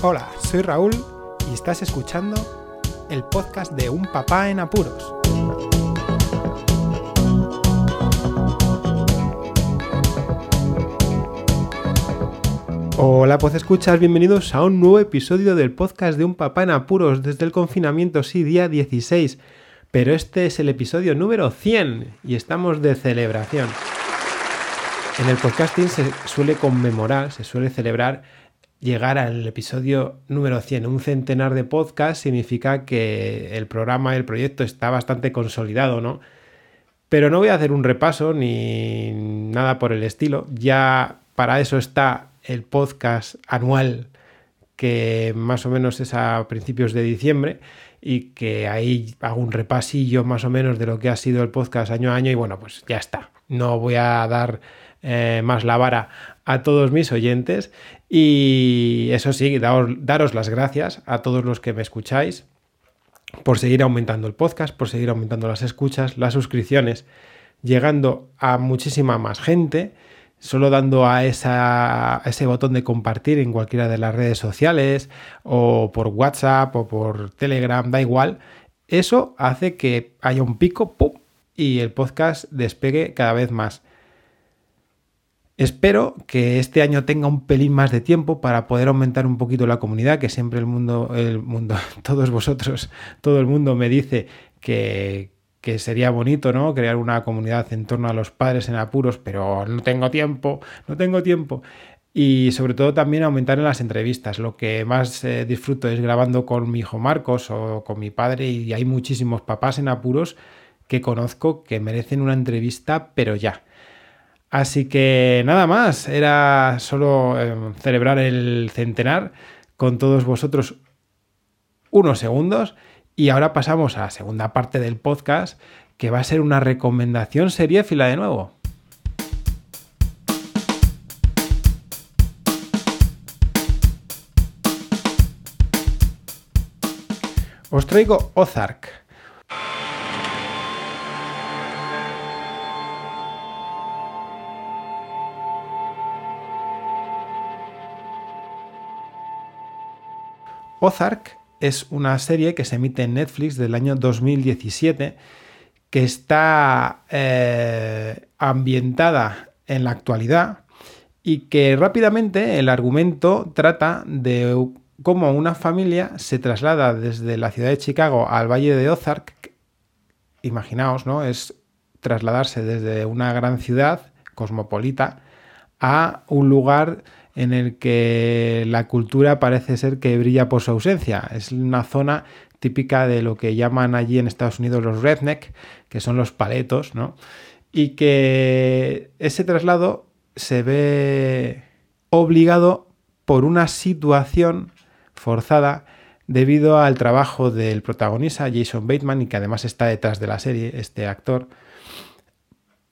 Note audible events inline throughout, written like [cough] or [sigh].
Hola, soy Raúl y estás escuchando el podcast de Un Papá en Apuros. Hola, pues escuchas, bienvenidos a un nuevo episodio del podcast de Un Papá en Apuros desde el confinamiento, sí, día 16. Pero este es el episodio número 100 y estamos de celebración. En el podcasting se suele conmemorar, se suele celebrar llegar al episodio número 100. Un centenar de podcasts significa que el programa, el proyecto está bastante consolidado, ¿no? Pero no voy a hacer un repaso ni nada por el estilo. Ya para eso está el podcast anual que más o menos es a principios de diciembre y que ahí hago un repasillo más o menos de lo que ha sido el podcast año a año y bueno, pues ya está. No voy a dar eh, más la vara a todos mis oyentes y eso sí, daros, las gracias a todos los que me escucháis por seguir aumentando el podcast, por seguir aumentando las escuchas, las suscripciones, llegando a muchísima más gente, solo dando a, esa, ese botón de compartir en cualquiera de las redes sociales o por WhatsApp o por Telegram, da igual. Eso hace que haya un pico y el podcast despegue cada vez más. Espero que este año tenga un pelín más de tiempo para poder aumentar un poquito la comunidad, que siempre el mundo, el mundo, [laughs] todos vosotros, todo el mundo me dice que, que sería bonito, ¿no? Crear una comunidad en torno a los padres en apuros, pero no tengo tiempo, no tengo tiempo. Y sobre todo también aumentar en las entrevistas. Lo que más eh, disfruto es grabando con mi hijo Marcos o con mi padre y hay muchísimos papás en apuros que conozco que merecen una entrevista, pero ya. Así que nada más, era solo em, celebrar el centenar con todos vosotros unos segundos y ahora pasamos a la segunda parte del podcast que va a ser una recomendación seriéfila de nuevo. Os traigo Ozark, Ozark es una serie que se emite en Netflix del año 2017 que está eh, ambientada en la actualidad y que rápidamente el argumento trata de cómo una familia se traslada desde la ciudad de Chicago al valle de Ozark. Imaginaos, ¿no? Es trasladarse desde una gran ciudad cosmopolita a un lugar en el que la cultura parece ser que brilla por su ausencia. Es una zona típica de lo que llaman allí en Estados Unidos los redneck, que son los paletos, ¿no? Y que ese traslado se ve obligado por una situación forzada debido al trabajo del protagonista Jason Bateman y que además está detrás de la serie, este actor,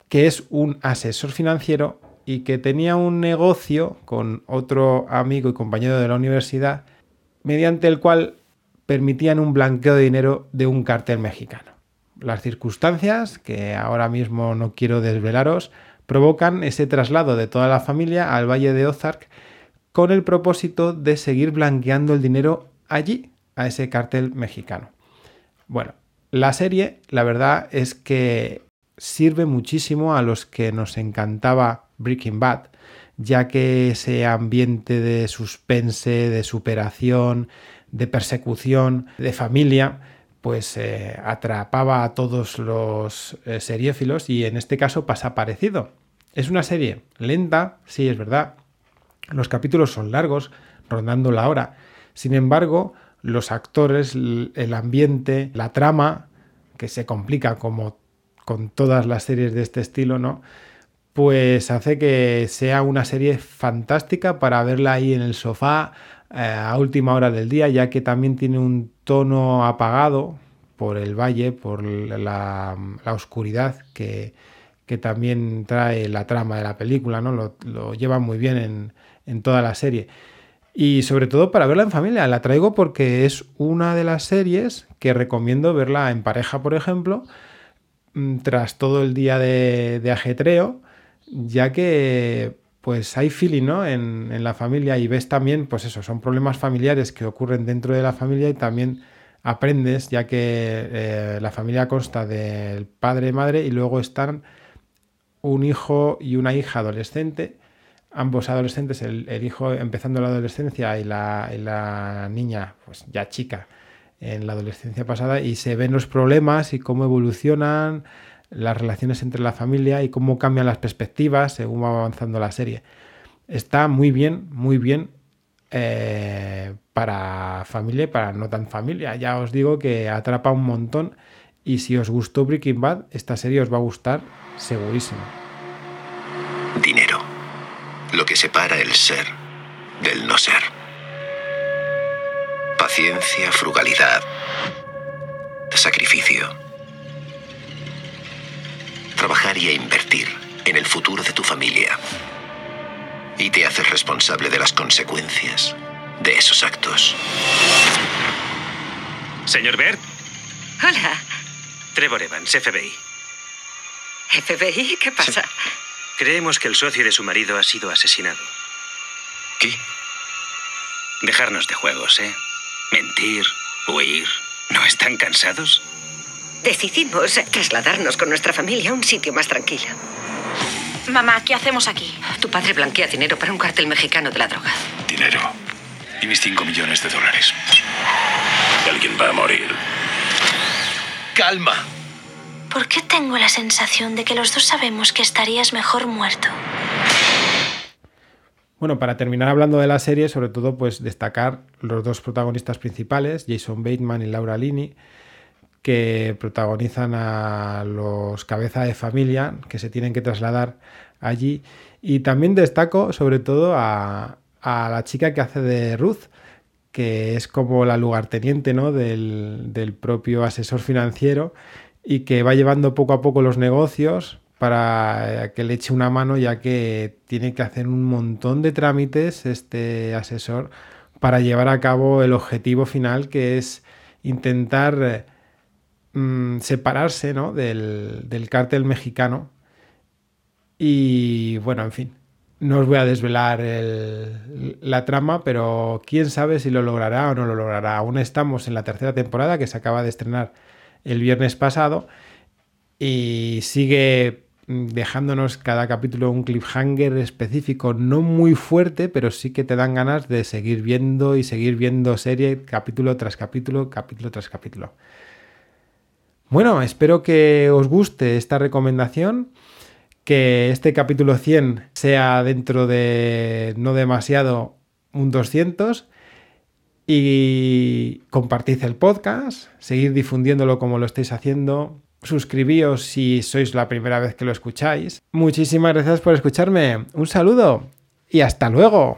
que es un asesor financiero y que tenía un negocio con otro amigo y compañero de la universidad, mediante el cual permitían un blanqueo de dinero de un cartel mexicano. Las circunstancias, que ahora mismo no quiero desvelaros, provocan ese traslado de toda la familia al Valle de Ozark con el propósito de seguir blanqueando el dinero allí, a ese cartel mexicano. Bueno, la serie, la verdad es que sirve muchísimo a los que nos encantaba Breaking Bad, ya que ese ambiente de suspense, de superación, de persecución, de familia, pues eh, atrapaba a todos los eh, seriéfilos y en este caso pasa parecido. Es una serie lenta, sí, es verdad. Los capítulos son largos, rondando la hora. Sin embargo, los actores, el ambiente, la trama, que se complica como con todas las series de este estilo, ¿no? Pues hace que sea una serie fantástica para verla ahí en el sofá eh, a última hora del día, ya que también tiene un tono apagado por el valle, por la, oscuridad que, también trae la trama de la película, ¿no? Lo, lleva muy bien en, en toda la serie. Y sobre todo para verla en familia. La traigo porque es una de las series que recomiendo verla en pareja, por ejemplo, mm, tras todo el día de ajetreo ya que pues hay feeling, ¿no? En, la familia y ves también, pues eso, son problemas familiares que ocurren dentro de la familia y también aprendes, ya que eh, la familia consta del padre y madre y luego están un hijo y una hija adolescente, ambos adolescentes, el, hijo empezando la adolescencia y la, y la niña, pues ya chica, en la adolescencia pasada, y se ven los problemas y cómo evolucionan las relaciones entre la familia y cómo cambian las perspectivas según va avanzando la serie. Está muy bien, muy bien eh, para familia y para no tan familia. Ya os digo que atrapa un montón y si os gustó Breaking Bad, esta serie os va a gustar segurísimo. Dinero. Lo que separa el ser del no ser. Paciencia, frugalidad, sacrificio trabajar y a invertir en el futuro de tu familia. Y te haces responsable de las consecuencias de esos actos. Señor Bert. Hola. Trevor Evans, FBI. ¿FBI? ¿Qué pasa? Creemos que el socio de su marido ha sido asesinado. ¿Qué? Dejarnos de juegos, ¿eh? Mentir, huir. ¿No están cansados? Decidimos trasladarnos con nuestra familia a un sitio más tranquilo. Mamá, ¿qué hacemos aquí? Tu padre blanquea dinero para un cártel mexicano de la droga. Dinero. Y mis 5 millones de dólares. Alguien va a morir. Calma. ¿Por qué tengo la sensación de que los dos sabemos que estarías mejor muerto? Bueno, para terminar hablando de la serie, sobre todo, pues destacar los dos protagonistas principales, Jason Bateman y Laura Linney, que protagonizan a los cabeza de familia que se tienen que trasladar allí. Y también destaco sobre todo a, la chica que hace de Ruth, que es como la lugarteniente ¿no? del, del propio asesor financiero y que va llevando poco a poco los negocios para que le eche una mano ya que tiene que hacer un montón de trámites este asesor para llevar a cabo el objetivo final que es intentar Mm, separarse ¿no? del, del cártel mexicano. Y bueno, en fin, no os voy a desvelar la trama, pero quién sabe si lo logrará o no lo logrará. Aún estamos en la tercera temporada que se acaba de estrenar el viernes pasado y sigue mm, dejándonos cada capítulo un cliffhanger específico, no muy fuerte, pero sí que te dan ganas de seguir viendo y seguir viendo serie capítulo tras capítulo, capítulo tras capítulo. Bueno, espero que os guste esta recomendación, que este capítulo 100 sea dentro de no demasiado un 200 y compartid el podcast, seguid difundiéndolo como lo estáis haciendo, suscribíos si sois la primera vez que lo escucháis. Muchísimas gracias por escucharme, un saludo y hasta luego.